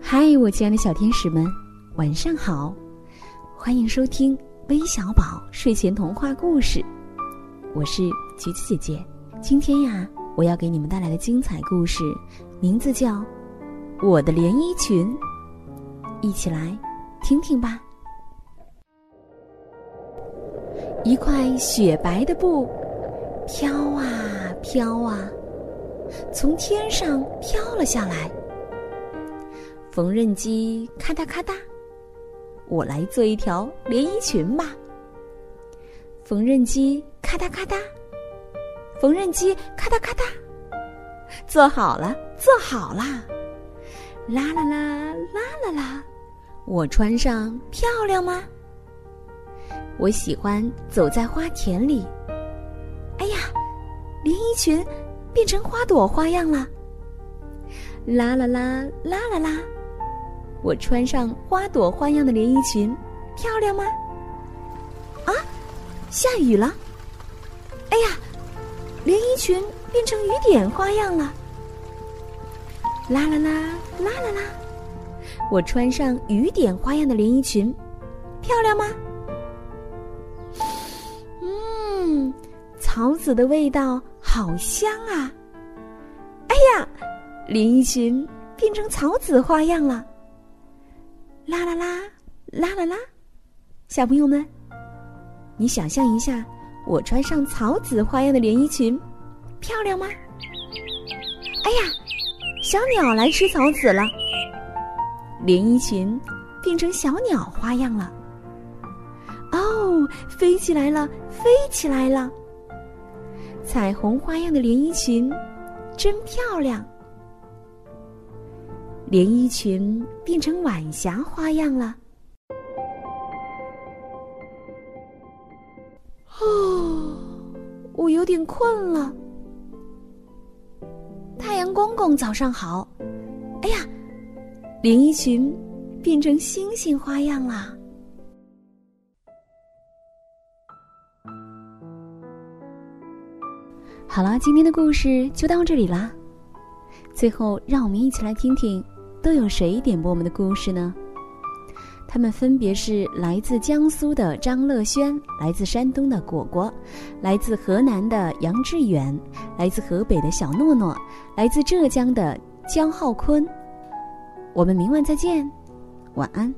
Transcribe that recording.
嗨，我亲爱的小天使们，晚上好！欢迎收听微小宝睡前童话故事，我是橘子姐姐。今天呀，我要给你们带来的精彩故事，名字叫《我的连衣裙》，一起来听听吧。一块雪白的布，飘啊飘啊，从天上飘了下来。缝纫机咔嗒咔嗒，我来做一条连衣裙吧。缝纫机咔嗒咔嗒，缝纫机咔嗒咔嗒，做好了，做好啦！啦啦啦啦啦啦，我穿上漂亮吗？我喜欢走在花田里。哎呀，连衣裙变成花朵花样了！啦啦啦啦啦啦，我穿上花朵花样的连衣裙，漂亮吗？啊，下雨了！哎呀，连衣裙变成雨点花样了！啦啦啦啦啦啦，我穿上雨点花样的连衣裙，漂亮吗？嗯草籽的味道好香啊！哎呀，连衣裙变成草籽花样了！啦啦啦，啦啦啦，小朋友们，你想象一下，我穿上草籽花样的连衣裙，漂亮吗？哎呀，小鸟来吃草籽了，连衣裙变成小鸟花样了！哦，飞起来了，飞起来了！彩虹花样的连衣裙，真漂亮。连衣裙变成晚霞花样了。哦，我有点困了。太阳公公，早上好。哎呀，连衣裙变成星星花样啦。好了，今天的故事就到这里啦。最后，让我们一起来听听，都有谁点播我们的故事呢？他们分别是来自江苏的张乐轩，来自山东的果果，来自河南的杨志远，来自河北的小诺诺，来自浙江的江浩坤。我们明晚再见，晚安。